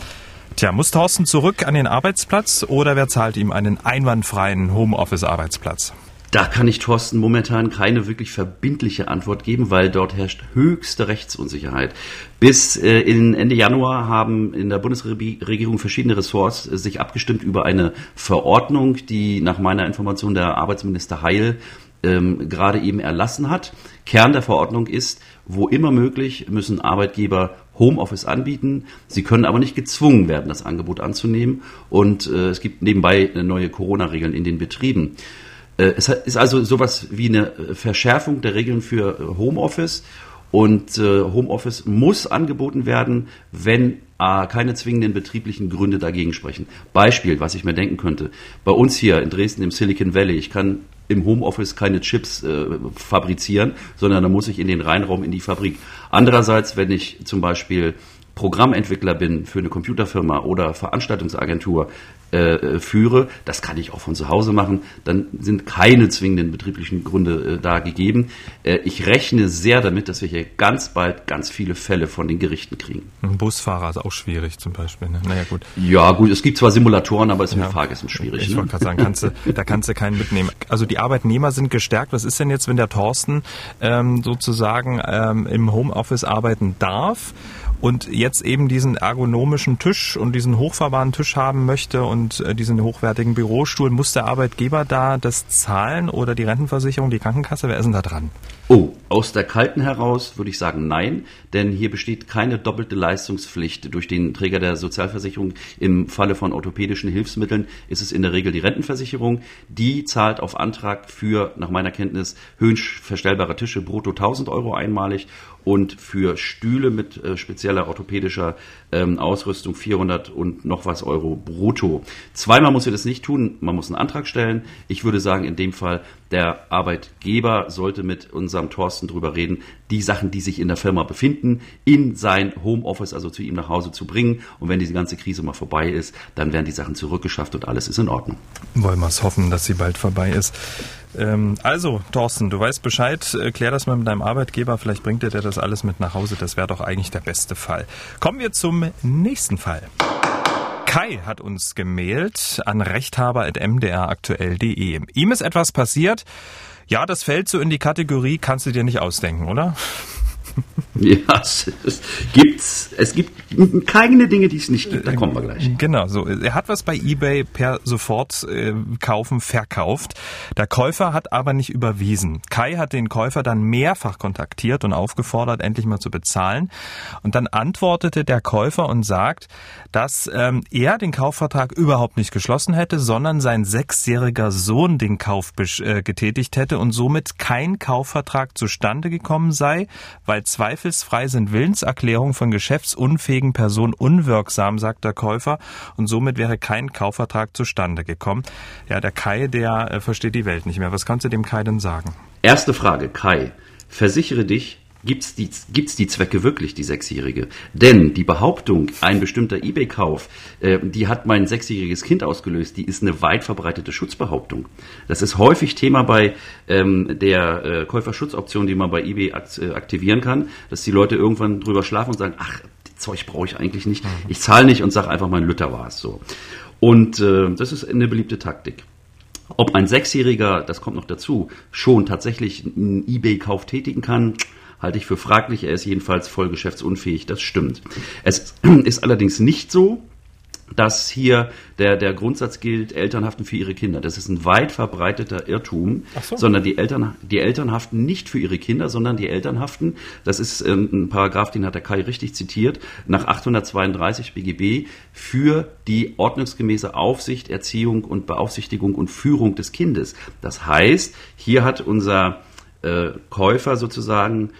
Tja, muss Thorsten zurück an den Arbeitsplatz oder wer zahlt ihm einen einwandfreien Homeoffice-Arbeitsplatz? Da kann ich Thorsten momentan keine wirklich verbindliche Antwort geben, weil dort herrscht höchste Rechtsunsicherheit. Bis äh, in Ende Januar haben in der Bundesregierung verschiedene Ressorts äh, sich abgestimmt über eine Verordnung, die nach meiner Information der Arbeitsminister Heil ähm, gerade eben erlassen hat. Kern der Verordnung ist, wo immer möglich müssen Arbeitgeber Homeoffice anbieten. Sie können aber nicht gezwungen werden, das Angebot anzunehmen. Und äh, es gibt nebenbei neue Corona-Regeln in den Betrieben. Äh, es ist also sowas wie eine Verschärfung der Regeln für äh, Homeoffice. Und äh, Homeoffice muss angeboten werden, wenn keine zwingenden betrieblichen Gründe dagegen sprechen. Beispiel, was ich mir denken könnte. Bei uns hier in Dresden im Silicon Valley, ich kann im Homeoffice keine Chips äh, fabrizieren, sondern da muss ich in den Reinraum in die Fabrik. Andererseits, wenn ich zum Beispiel Programmentwickler bin für eine Computerfirma oder Veranstaltungsagentur äh, führe, das kann ich auch von zu Hause machen, dann sind keine zwingenden betrieblichen Gründe äh, da gegeben. Äh, ich rechne sehr damit, dass wir hier ganz bald ganz viele Fälle von den Gerichten kriegen. Ein Busfahrer ist auch schwierig zum Beispiel. Ne? Naja, gut. Ja, gut, es gibt zwar Simulatoren, aber es ist ja. mit Fahrgästen schwierig. Ich ne? wollte gerade sagen, kannst du, da kannst du keinen mitnehmen. Also die Arbeitnehmer sind gestärkt. Was ist denn jetzt, wenn der Thorsten ähm, sozusagen ähm, im Homeoffice arbeiten darf? Und jetzt eben diesen ergonomischen Tisch und diesen hochfahrbaren Tisch haben möchte und äh, diesen hochwertigen Bürostuhl, muss der Arbeitgeber da das zahlen oder die Rentenversicherung, die Krankenkasse? Wer ist denn da dran? Oh, aus der Kalten heraus würde ich sagen nein, denn hier besteht keine doppelte Leistungspflicht durch den Träger der Sozialversicherung. Im Falle von orthopädischen Hilfsmitteln ist es in der Regel die Rentenversicherung. Die zahlt auf Antrag für, nach meiner Kenntnis, höhenverstellbare Tische brutto 1000 Euro einmalig und für Stühle mit äh, spezieller orthopädischer ähm, Ausrüstung 400 und noch was Euro brutto. Zweimal muss sie das nicht tun, man muss einen Antrag stellen. Ich würde sagen, in dem Fall der Arbeitgeber sollte mit unserem Thorsten drüber reden, die Sachen, die sich in der Firma befinden, in sein Homeoffice, also zu ihm nach Hause zu bringen. Und wenn diese ganze Krise mal vorbei ist, dann werden die Sachen zurückgeschafft und alles ist in Ordnung. Wollen wir es hoffen, dass sie bald vorbei ist. Ähm, also, Thorsten, du weißt Bescheid. Äh, klär das mal mit deinem Arbeitgeber. Vielleicht bringt er dir das alles mit nach Hause. Das wäre doch eigentlich der beste Fall. Kommen wir zum nächsten Fall. Kai hat uns gemailt an rechthaber.mdraktuell.de. Ihm ist etwas passiert. Ja, das fällt so in die Kategorie, kannst du dir nicht ausdenken, oder? Ja, es, es, gibt's, es gibt keine Dinge, die es nicht gibt. Da kommen wir gleich. Genau, so. Er hat was bei eBay per sofort äh, kaufen verkauft. Der Käufer hat aber nicht überwiesen. Kai hat den Käufer dann mehrfach kontaktiert und aufgefordert, endlich mal zu bezahlen. Und dann antwortete der Käufer und sagt, dass ähm, er den Kaufvertrag überhaupt nicht geschlossen hätte, sondern sein sechsjähriger Sohn den Kauf äh, getätigt hätte und somit kein Kaufvertrag zustande gekommen sei, weil zweifelsfrei sind Willenserklärungen von geschäftsunfähigen Personen unwirksam, sagt der Käufer, und somit wäre kein Kaufvertrag zustande gekommen. Ja, der Kai, der äh, versteht die Welt nicht mehr. Was kannst du dem Kai denn sagen? Erste Frage, Kai. Versichere dich gibt's die, gibt's die Zwecke wirklich, die Sechsjährige? Denn die Behauptung, ein bestimmter Ebay-Kauf, äh, die hat mein sechsjähriges Kind ausgelöst, die ist eine weit verbreitete Schutzbehauptung. Das ist häufig Thema bei ähm, der äh, Käuferschutzoption, die man bei Ebay akt äh, aktivieren kann, dass die Leute irgendwann drüber schlafen und sagen, ach, Zeug brauche ich eigentlich nicht, mhm. ich zahle nicht und sage einfach, mein Lütter war es so. Und äh, das ist eine beliebte Taktik. Ob ein Sechsjähriger, das kommt noch dazu, schon tatsächlich einen Ebay-Kauf tätigen kann, halte ich für fraglich. Er ist jedenfalls voll geschäftsunfähig, das stimmt. Es ist allerdings nicht so, dass hier der, der Grundsatz gilt, Eltern haften für ihre Kinder. Das ist ein weit verbreiteter Irrtum, so. sondern die Eltern, die Eltern haften nicht für ihre Kinder, sondern die Eltern haften, das ist ähm, ein Paragraph, den hat der Kai richtig zitiert, nach 832 BGB für die ordnungsgemäße Aufsicht, Erziehung und Beaufsichtigung und Führung des Kindes. Das heißt, hier hat unser äh, Käufer sozusagen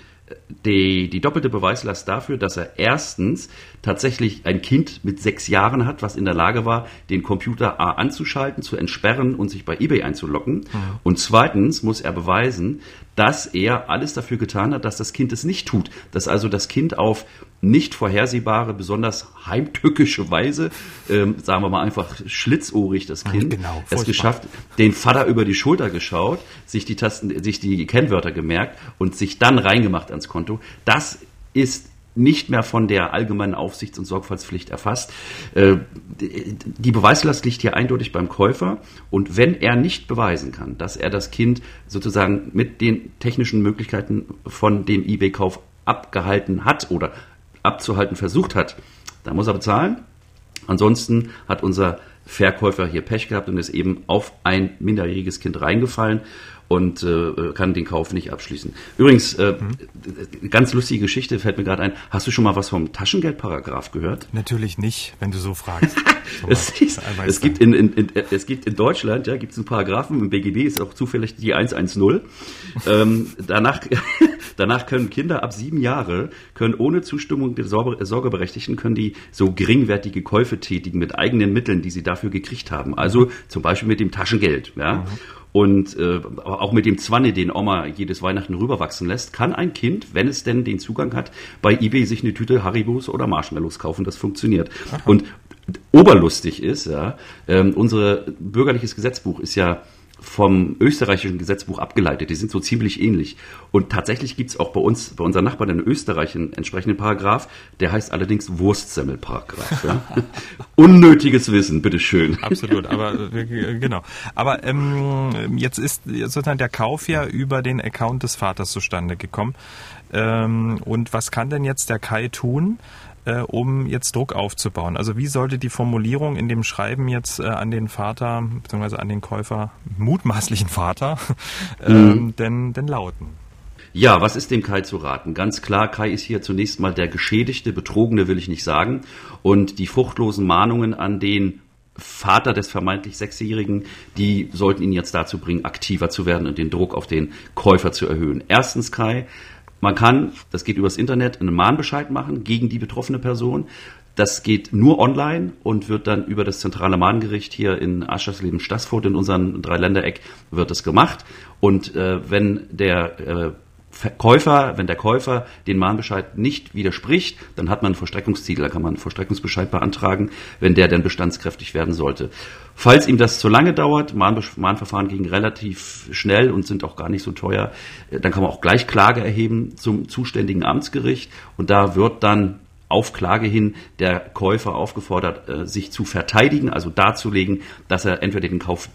die, die doppelte Beweislast dafür, dass er erstens tatsächlich ein Kind mit sechs Jahren hat, was in der Lage war, den Computer A anzuschalten, zu entsperren und sich bei eBay einzulocken. Mhm. Und zweitens muss er beweisen, dass er alles dafür getan hat, dass das Kind es nicht tut. Dass also das Kind auf nicht vorhersehbare, besonders heimtückische Weise, ähm, sagen wir mal einfach schlitzohrig, das Kind, genau, es geschafft, den Vater über die Schulter geschaut, sich die Tasten, sich die Kennwörter gemerkt und sich dann reingemacht ans Konto. Das ist nicht mehr von der allgemeinen Aufsichts- und Sorgfaltspflicht erfasst. Äh, die Beweislast liegt hier eindeutig beim Käufer und wenn er nicht beweisen kann, dass er das Kind sozusagen mit den technischen Möglichkeiten von dem eBay-Kauf abgehalten hat oder abzuhalten versucht hat, dann muss er bezahlen. Ansonsten hat unser Verkäufer hier Pech gehabt und ist eben auf ein minderjähriges Kind reingefallen und äh, kann den Kauf nicht abschließen. Übrigens, äh, mhm. ganz lustige Geschichte fällt mir gerade ein. Hast du schon mal was vom Taschengeldparagraf gehört? Natürlich nicht, wenn du so fragst. es, ist, es, gibt in, in, in, es gibt in Deutschland, ja, gibt es einen Paragraphen, im BGB ist auch zufällig die 110. ähm, danach, danach können Kinder ab sieben Jahre, können ohne Zustimmung der Sorgeberechtigten, können die so geringwertige Käufe tätigen mit eigenen Mitteln, die sie dafür gekriegt haben. Also zum Beispiel mit dem Taschengeld. Ja. Mhm. Und äh, auch mit dem Zwanne, den Oma jedes Weihnachten rüberwachsen lässt, kann ein Kind, wenn es denn den Zugang hat, bei eBay sich eine Tüte Haribos oder Marshmallows kaufen. Das funktioniert. Aha. Und oberlustig ist, ja, ähm, unser bürgerliches Gesetzbuch ist ja vom österreichischen Gesetzbuch abgeleitet. Die sind so ziemlich ähnlich. Und tatsächlich gibt es auch bei uns, bei unseren Nachbarn in Österreich einen entsprechenden Paragraph, der heißt allerdings Wurstsemmelparagraph. Ja? Unnötiges Wissen, bitteschön. Absolut, aber äh, genau. Aber ähm, jetzt ist sozusagen der Kauf ja über den Account des Vaters zustande gekommen. Ähm, und was kann denn jetzt der Kai tun? Äh, um jetzt Druck aufzubauen? Also wie sollte die Formulierung in dem Schreiben jetzt äh, an den Vater bzw. an den Käufer, mutmaßlichen Vater, ähm, mhm. denn, denn lauten? Ja, was ist dem Kai zu raten? Ganz klar, Kai ist hier zunächst mal der Geschädigte, Betrogene will ich nicht sagen. Und die fruchtlosen Mahnungen an den Vater des vermeintlich Sechsjährigen, die sollten ihn jetzt dazu bringen, aktiver zu werden und den Druck auf den Käufer zu erhöhen. Erstens, Kai, man kann, das geht übers Internet, einen Mahnbescheid machen gegen die betroffene Person. Das geht nur online und wird dann über das zentrale Mahngericht hier in Aschersleben-Stassfurt in unserem Dreiländereck wird das gemacht. Und äh, wenn der äh, Käufer, wenn der Käufer den Mahnbescheid nicht widerspricht, dann hat man einen Vollstreckungstitel, da kann man einen Vollstreckungsbescheid beantragen, wenn der denn bestandskräftig werden sollte. Falls ihm das zu lange dauert, Mahnverfahren gingen relativ schnell und sind auch gar nicht so teuer, äh, dann kann man auch gleich Klage erheben zum zuständigen Amtsgericht und da wird dann auf Klage hin der Käufer aufgefordert, äh, sich zu verteidigen, also darzulegen, dass er entweder den Kauf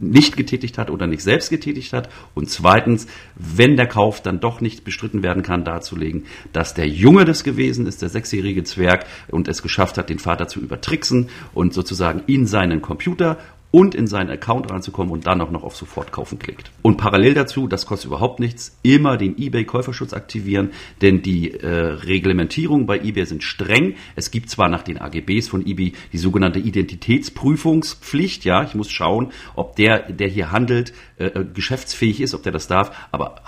nicht getätigt hat oder nicht selbst getätigt hat. Und zweitens, wenn der Kauf dann doch nicht bestritten werden kann, darzulegen, dass der Junge das gewesen ist, der sechsjährige Zwerg, und es geschafft hat, den Vater zu übertricksen und sozusagen in seinen Computer und in seinen Account reinzukommen und dann auch noch auf Sofort kaufen klickt. Und parallel dazu, das kostet überhaupt nichts, immer den eBay Käuferschutz aktivieren, denn die äh, Reglementierungen bei eBay sind streng. Es gibt zwar nach den AGBs von eBay die sogenannte Identitätsprüfungspflicht, ja, ich muss schauen, ob der, der hier handelt, äh, äh geschäftsfähig ist, ob der das darf, aber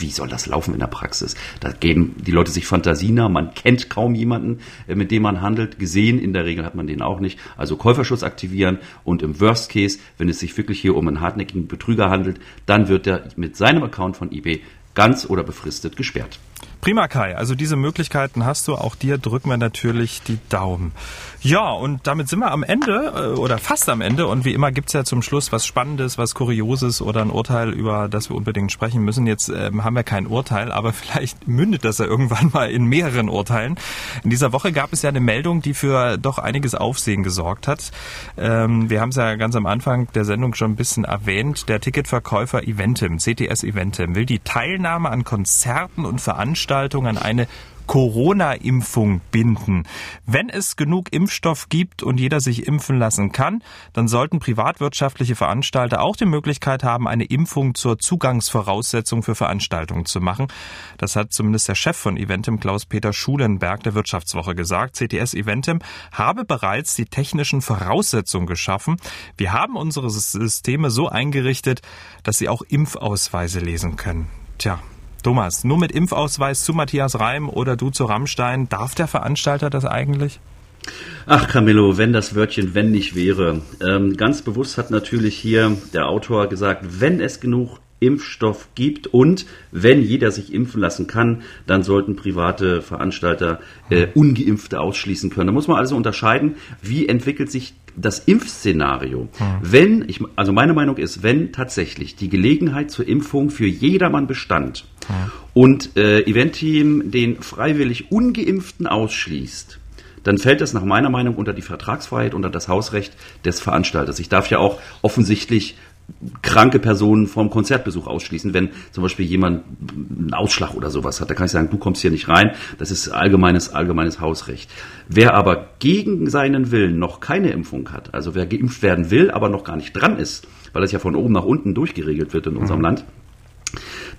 wie soll das laufen in der Praxis? Da geben die Leute sich Fantasie nach, man kennt kaum jemanden, äh, mit dem man handelt. Gesehen in der Regel hat man den auch nicht. Also Käuferschutz aktivieren und im Worst Case, wenn es sich wirklich hier um einen hartnäckigen Betrüger handelt, dann wird er mit seinem Account von eBay ganz oder befristet gesperrt. Prima, Kai. Also diese Möglichkeiten hast du. Auch dir drücken wir natürlich die Daumen. Ja, und damit sind wir am Ende äh, oder fast am Ende. Und wie immer gibt's ja zum Schluss was Spannendes, was Kurioses oder ein Urteil, über das wir unbedingt sprechen müssen. Jetzt ähm, haben wir kein Urteil, aber vielleicht mündet das ja irgendwann mal in mehreren Urteilen. In dieser Woche gab es ja eine Meldung, die für doch einiges Aufsehen gesorgt hat. Ähm, wir haben es ja ganz am Anfang der Sendung schon ein bisschen erwähnt. Der Ticketverkäufer Eventim, CTS Eventim, will die Teilnahme an Konzerten und Veranstaltungen an eine Corona-Impfung binden. Wenn es genug Impfstoff gibt und jeder sich impfen lassen kann, dann sollten privatwirtschaftliche Veranstalter auch die Möglichkeit haben, eine Impfung zur Zugangsvoraussetzung für Veranstaltungen zu machen. Das hat zumindest der Chef von Eventim, Klaus-Peter Schulenberg, der Wirtschaftswoche gesagt. CTS Eventim habe bereits die technischen Voraussetzungen geschaffen. Wir haben unsere Systeme so eingerichtet, dass sie auch Impfausweise lesen können. Tja, Thomas, nur mit Impfausweis zu Matthias Reim oder du zu Rammstein, darf der Veranstalter das eigentlich? Ach, Camillo, wenn das Wörtchen wenn nicht wäre. Ähm, ganz bewusst hat natürlich hier der Autor gesagt, wenn es genug Impfstoff gibt und wenn jeder sich impfen lassen kann, dann sollten private Veranstalter äh, ungeimpfte ausschließen können. Da muss man also unterscheiden, wie entwickelt sich das Impfszenario, hm. wenn, ich, also meine Meinung ist, wenn tatsächlich die Gelegenheit zur Impfung für jedermann bestand hm. und äh, Eventeam den freiwillig ungeimpften ausschließt, dann fällt das nach meiner Meinung unter die Vertragsfreiheit, unter das Hausrecht des Veranstalters. Ich darf ja auch offensichtlich kranke Personen vom Konzertbesuch ausschließen, wenn zum Beispiel jemand einen Ausschlag oder sowas hat. Da kann ich sagen, du kommst hier nicht rein. Das ist allgemeines, allgemeines Hausrecht. Wer aber gegen seinen Willen noch keine Impfung hat, also wer geimpft werden will, aber noch gar nicht dran ist, weil das ja von oben nach unten durchgeregelt wird in unserem mhm. Land,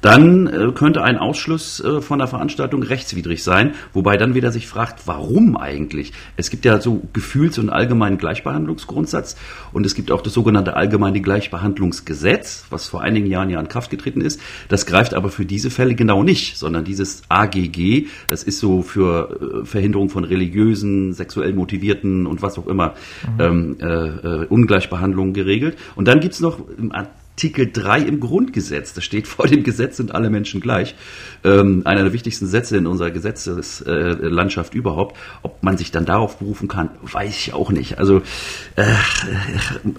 dann äh, könnte ein Ausschluss äh, von der Veranstaltung rechtswidrig sein, wobei dann wieder sich fragt, warum eigentlich? Es gibt ja so Gefühls- und allgemeinen Gleichbehandlungsgrundsatz und es gibt auch das sogenannte allgemeine Gleichbehandlungsgesetz, was vor einigen Jahren ja in Kraft getreten ist. Das greift aber für diese Fälle genau nicht, sondern dieses AGG, das ist so für äh, Verhinderung von religiösen, sexuell motivierten und was auch immer mhm. ähm, äh, äh, Ungleichbehandlungen geregelt. Und dann gibt's noch im Artikel 3 im Grundgesetz. Da steht, vor dem Gesetz sind alle Menschen gleich. Ähm, einer der wichtigsten Sätze in unserer Gesetzeslandschaft äh, überhaupt. Ob man sich dann darauf berufen kann, weiß ich auch nicht. Also äh,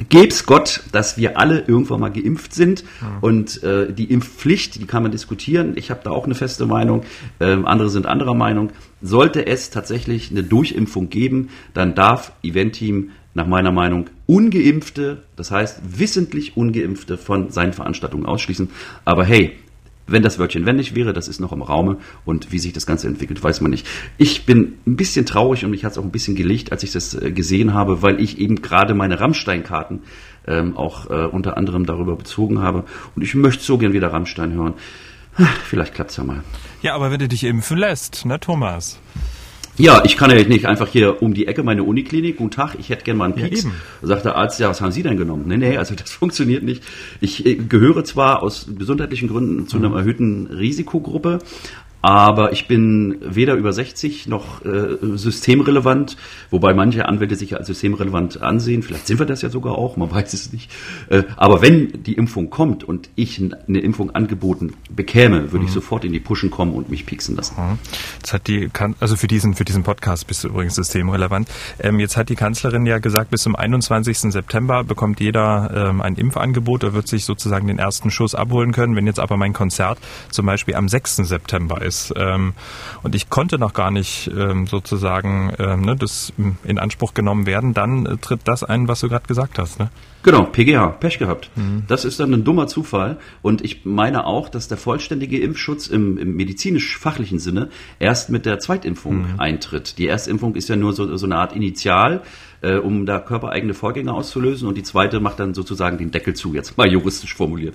geb's Gott, dass wir alle irgendwann mal geimpft sind. Mhm. Und äh, die Impfpflicht, die kann man diskutieren. Ich habe da auch eine feste Meinung. Ähm, andere sind anderer Meinung. Sollte es tatsächlich eine Durchimpfung geben, dann darf Eventeam nach meiner Meinung ungeimpfte, das heißt wissentlich ungeimpfte von seinen Veranstaltungen ausschließen. Aber hey, wenn das Wörtchen nicht wäre, das ist noch im Raume und wie sich das Ganze entwickelt, weiß man nicht. Ich bin ein bisschen traurig und mich hat es auch ein bisschen gelegt, als ich das äh, gesehen habe, weil ich eben gerade meine Rammstein-Karten ähm, auch äh, unter anderem darüber bezogen habe und ich möchte so gern wieder Rammstein hören. Vielleicht klappt es ja mal. Ja, aber wenn du dich impfen lässt, ne, Thomas? Ja, ich kann ja nicht einfach hier um die Ecke meine Uniklinik. Guten Tag, ich hätte gerne mal einen Pieks. Ja, sagt der Arzt, ja, was haben Sie denn genommen? Nee, nee, also das funktioniert nicht. Ich äh, gehöre zwar aus gesundheitlichen Gründen zu einer mhm. erhöhten Risikogruppe, aber ich bin weder über 60 noch äh, systemrelevant, wobei manche Anwälte sich als systemrelevant ansehen. Vielleicht sind wir das ja sogar auch, man weiß es nicht. Äh, aber wenn die Impfung kommt und ich eine Impfung angeboten bekäme, würde mhm. ich sofort in die Pushen kommen und mich pieksen lassen. Mhm. Jetzt hat die, also für diesen, für diesen Podcast bist du übrigens systemrelevant. Ähm, jetzt hat die Kanzlerin ja gesagt, bis zum 21. September bekommt jeder ähm, ein Impfangebot. Er wird sich sozusagen den ersten Schuss abholen können. Wenn jetzt aber mein Konzert zum Beispiel am 6. September ist, ist. Ähm, und ich konnte noch gar nicht ähm, sozusagen ähm, ne, das in Anspruch genommen werden. Dann äh, tritt das ein, was du gerade gesagt hast. Ne? Genau, PGH, Pech gehabt. Mhm. Das ist dann ein dummer Zufall. Und ich meine auch, dass der vollständige Impfschutz im, im medizinisch-fachlichen Sinne erst mit der Zweitimpfung mhm. eintritt. Die Erstimpfung ist ja nur so, so eine Art Initial, äh, um da körpereigene Vorgänge auszulösen. Und die zweite macht dann sozusagen den Deckel zu, jetzt mal juristisch formuliert.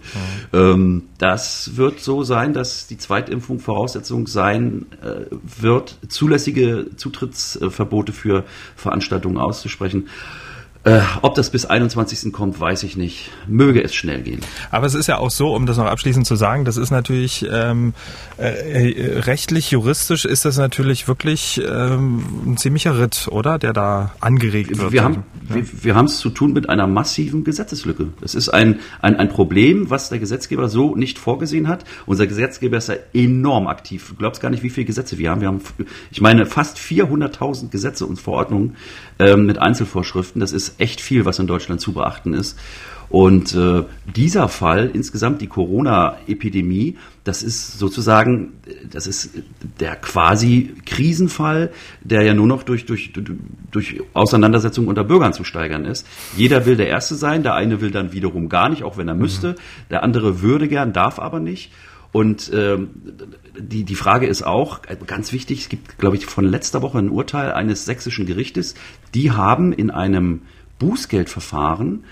Mhm. Ähm, das wird so sein, dass die Zweitimpfung Voraussetzung sein äh, wird, zulässige Zutrittsverbote für Veranstaltungen auszusprechen. Äh, ob das bis 21. kommt, weiß ich nicht. Möge es schnell gehen. Aber es ist ja auch so, um das noch abschließend zu sagen, das ist natürlich ähm, äh, äh rechtlich, juristisch ist das natürlich wirklich ähm, ein ziemlicher Ritt, oder? Der da angeregt wird. Wir haben ja. wir, wir haben es zu tun mit einer massiven Gesetzeslücke. Es ist ein, ein, ein Problem, was der Gesetzgeber so nicht vorgesehen hat. Unser Gesetzgeber ist ja enorm aktiv. Du glaubst gar nicht, wie viele Gesetze wir haben. Wir haben, ich meine, fast 400.000 Gesetze und Verordnungen ähm, mit Einzelvorschriften. Das ist echt viel, was in Deutschland zu beachten ist. Und äh, dieser Fall, insgesamt die Corona-Epidemie, das ist sozusagen, das ist der quasi Krisenfall, der ja nur noch durch, durch, durch Auseinandersetzungen unter Bürgern zu steigern ist. Jeder will der Erste sein, der eine will dann wiederum gar nicht, auch wenn er müsste. Mhm. Der andere würde gern, darf aber nicht. Und ähm, die, die Frage ist auch, ganz wichtig, es gibt, glaube ich, von letzter Woche ein Urteil eines sächsischen Gerichtes, die haben in einem Bußgeldverfahren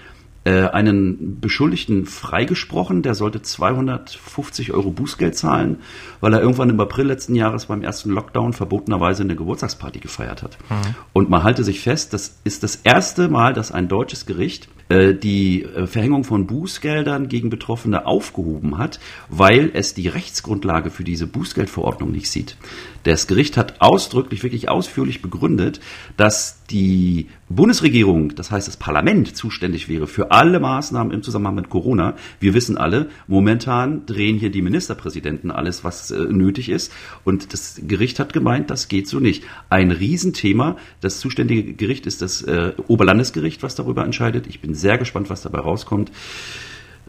äh, einen Beschuldigten freigesprochen, der sollte 250 Euro Bußgeld zahlen, weil er irgendwann im April letzten Jahres beim ersten Lockdown verbotenerweise eine Geburtstagsparty gefeiert hat. Mhm. Und man halte sich fest, das ist das erste Mal, dass ein deutsches Gericht die äh, Verhängung von Bußgeldern gegen Betroffene aufgehoben hat, weil es die Rechtsgrundlage für diese Bußgeldverordnung nicht sieht. Das Gericht hat ausdrücklich, wirklich ausführlich begründet, dass die Bundesregierung, das heißt das Parlament, zuständig wäre für alle Maßnahmen im Zusammenhang mit Corona. Wir wissen alle, momentan drehen hier die Ministerpräsidenten alles, was äh, nötig ist. Und das Gericht hat gemeint, das geht so nicht. Ein Riesenthema. Das zuständige Gericht ist das äh, Oberlandesgericht, was darüber entscheidet. Ich bin sehr gespannt, was dabei rauskommt.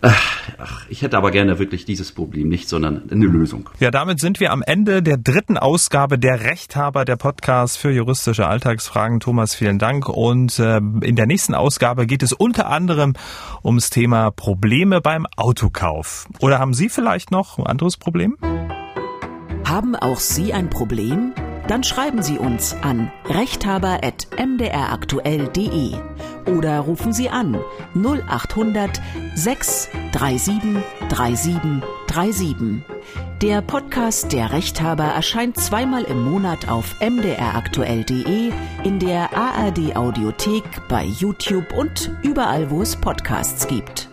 Ach, ich hätte aber gerne wirklich dieses Problem nicht, sondern eine Lösung. Ja, damit sind wir am Ende der dritten Ausgabe der Rechthaber der Podcast für juristische Alltagsfragen. Thomas, vielen Dank. Und äh, in der nächsten Ausgabe geht es unter anderem ums Thema Probleme beim Autokauf. Oder haben Sie vielleicht noch ein anderes Problem? Haben auch Sie ein Problem? Dann schreiben Sie uns an rechthaber.mdraktuell.de oder rufen Sie an 0800 637 3737. Der Podcast Der Rechthaber erscheint zweimal im Monat auf mdraktuell.de, in der ARD Audiothek, bei YouTube und überall, wo es Podcasts gibt.